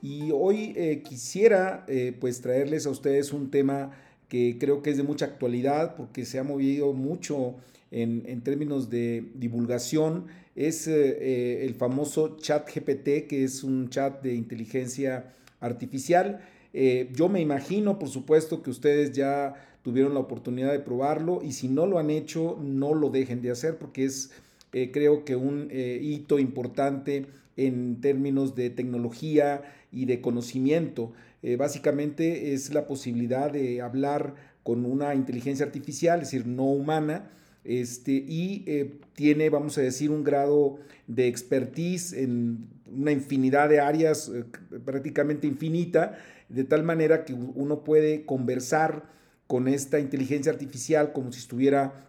Y hoy eh, quisiera eh, pues traerles a ustedes un tema que creo que es de mucha actualidad porque se ha movido mucho en, en términos de divulgación. Es eh, el famoso chat GPT, que es un chat de inteligencia artificial. yo me imagino, por supuesto, que ustedes ya tuvieron la oportunidad de probarlo y si no lo han hecho, no lo dejen de hacer porque es creo que un hito importante en términos de tecnología y de conocimiento. Eh, básicamente es la posibilidad de hablar con una inteligencia artificial, es decir, no humana, este, y eh, tiene, vamos a decir, un grado de expertise en una infinidad de áreas, eh, prácticamente infinita, de tal manera que uno puede conversar con esta inteligencia artificial como si estuviera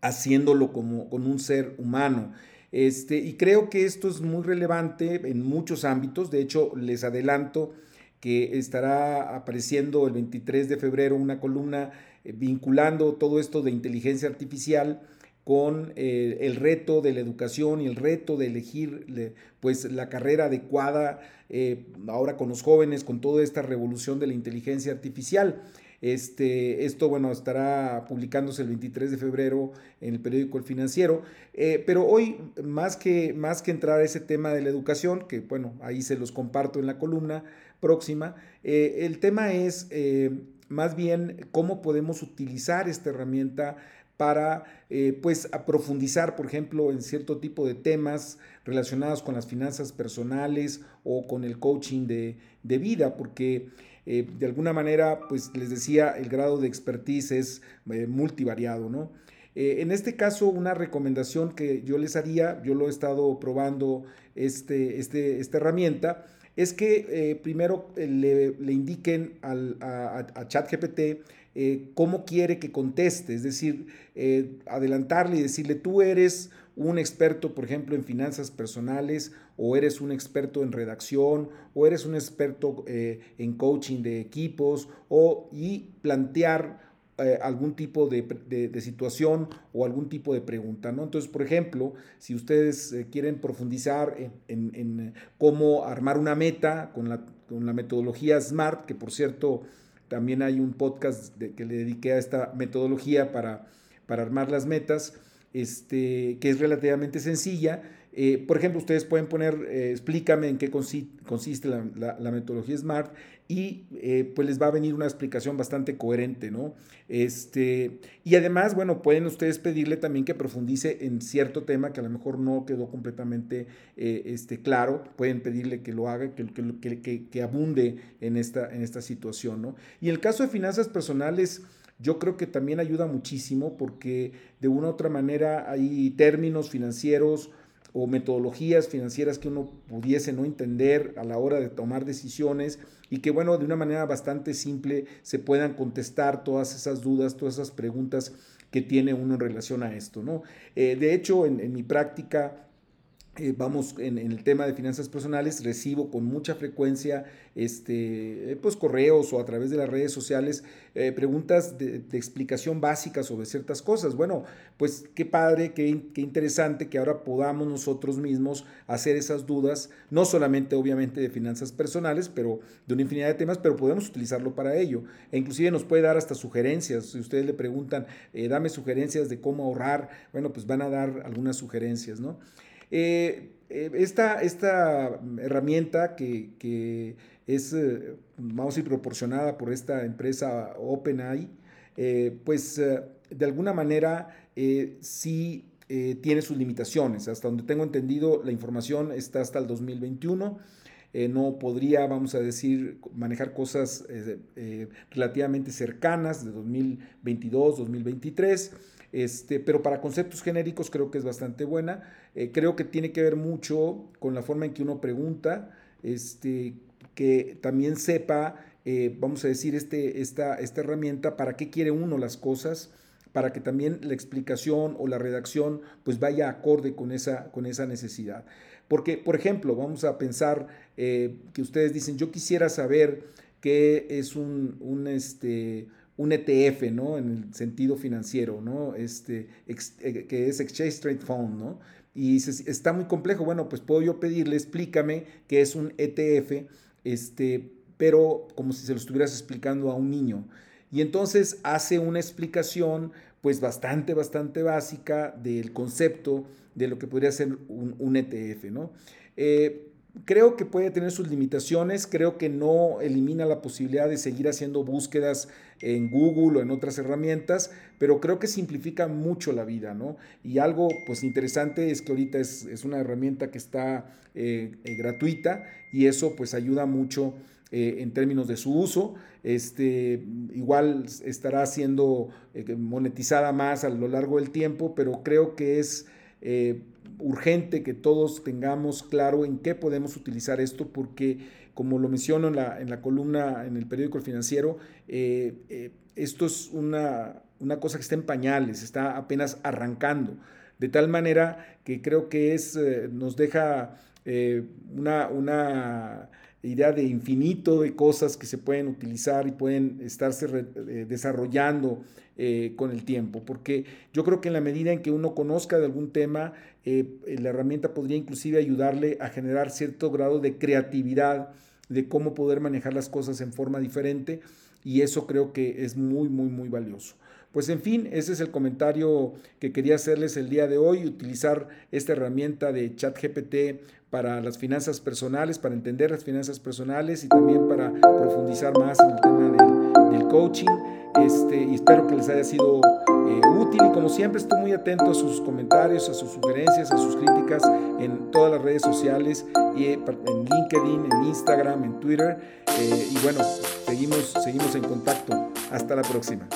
haciéndolo como con un ser humano. Este, y creo que esto es muy relevante en muchos ámbitos. De hecho, les adelanto que estará apareciendo el 23 de febrero una columna eh, vinculando todo esto de inteligencia artificial con eh, el reto de la educación y el reto de elegir pues, la carrera adecuada eh, ahora con los jóvenes, con toda esta revolución de la inteligencia artificial. Este, esto, bueno, estará publicándose el 23 de febrero en el periódico El Financiero. Eh, pero hoy, más que, más que entrar a ese tema de la educación, que bueno, ahí se los comparto en la columna próxima, eh, el tema es eh, más bien cómo podemos utilizar esta herramienta para pues profundizar, por ejemplo, en cierto tipo de temas relacionados con las finanzas personales o con el coaching de, de vida, porque eh, de alguna manera, pues les decía, el grado de expertise es eh, multivariado, ¿no? Eh, en este caso, una recomendación que yo les haría, yo lo he estado probando este, este, esta herramienta, es que primero le, indiquen al, a, a ChatGPT cómo quiere que conteste, es decir, adelantarle y decirle, tú eres un experto, por ejemplo, en finanzas personales, o eres un experto en redacción, o eres un experto eh, en coaching de equipos, o, y plantear eh, algún tipo de, situación o algún tipo de pregunta. ¿no? Entonces, por ejemplo, si ustedes eh, quieren profundizar en, cómo armar una meta con la, con la, metodología SMART, que por cierto también hay un podcast que le dediqué a esta metodología para, para armar las metas, este, que es relativamente sencilla. Eh, por ejemplo, ustedes pueden poner, eh, explícame en qué consiste la, metodología SMART y eh, pues les va a venir una explicación bastante coherente, ¿no? Este, y además, bueno, pueden ustedes pedirle también que profundice en cierto tema que a lo mejor no quedó completamente este, claro, pueden pedirle que lo haga, que, que, que, abunde en esta, en esta situación, ¿no? Y el caso de finanzas personales, yo creo que también ayuda muchísimo porque de una u otra manera hay términos financieros o metodologías financieras que uno pudiese no entender a la hora de tomar decisiones y que, bueno, de una manera bastante simple se puedan contestar todas esas dudas, todas esas preguntas que tiene uno en relación a esto, ¿no? Eh, de hecho, en, en mi práctica eh, vamos, en, el tema de finanzas personales, recibo con mucha frecuencia este, eh, pues, correos o a través de las redes sociales eh, preguntas de, explicación básica sobre ciertas cosas. Bueno, pues qué padre, qué, qué, interesante que ahora podamos nosotros mismos hacer esas dudas, no solamente obviamente de finanzas personales, pero de una infinidad de temas, pero podemos utilizarlo para ello. E inclusive nos puede dar hasta sugerencias. Si ustedes le preguntan, dame sugerencias de cómo ahorrar, bueno, pues van a dar algunas sugerencias, ¿no? Eh, eh, esta, esta, herramienta que, es, eh, vamos a proporcionada por esta empresa OpenAI, pues de alguna manera sí tiene sus limitaciones. Hasta donde tengo entendido, la información está hasta el 2021. no podría, vamos a decir, manejar cosas relativamente cercanas de 2022, 2023. Este, pero para conceptos genéricos creo que es bastante buena. Eh, creo que tiene que ver mucho con la forma en que uno pregunta, este, que también sepa, eh, vamos a decir, este, esta, esta herramienta, para qué quiere uno las cosas, para que también la explicación o la redacción pues vaya acorde con esa, con esa necesidad. Porque, por ejemplo, vamos a pensar eh, que ustedes dicen, yo quisiera saber qué es un, un, este, un ETF, ¿no? En el sentido financiero, ¿no? Este, eh, que es Exchange Trade Fund, ¿no? Y está muy complejo. Bueno, pues puedo yo pedirle, explícame qué es un ETF, este, pero como si se lo estuvieras explicando a un niño. Y entonces hace una explicación pues bastante, bastante básica del concepto de lo que podría ser un, ETF, ¿no? Eh, creo que puede tener sus limitaciones, creo que no elimina la posibilidad de seguir haciendo búsquedas en Google o en otras herramientas, pero creo que simplifica mucho la vida, ¿no? Y algo pues interesante es que ahorita es, una herramienta que está eh, eh, gratuita y eso pues ayuda mucho eh, en términos de su uso. Este, igual estará siendo monetizada más a lo largo del tiempo, pero creo que es eh, urgente que todos tengamos claro en qué podemos utilizar esto, porque como lo menciono en la, en la columna en el periódico Financiero, esto es una, una cosa que está en pañales, está apenas arrancando. De tal manera que creo que es, nos deja una, una idea de infinito de cosas que se pueden utilizar y pueden estarse eh, desarrollando eh, con el tiempo, porque yo creo que en la medida en que uno conozca de algún tema, eh, la herramienta podría inclusive ayudarle a generar cierto grado de creatividad de cómo poder manejar las cosas en forma diferente y eso creo que es muy, muy, muy valioso. Pues en fin, ese es el comentario que quería hacerles el día de hoy, utilizar esta herramienta de ChatGPT para las finanzas personales, para entender las finanzas personales y también para profundizar más en el tema del, coaching. Este, espero que les haya sido eh, útil y como siempre estoy muy atento a sus comentarios, a sus sugerencias, a sus críticas en todas las redes sociales, y en LinkedIn, en Instagram, en Twitter. Eh, y bueno, seguimos, seguimos en contacto. Hasta la próxima.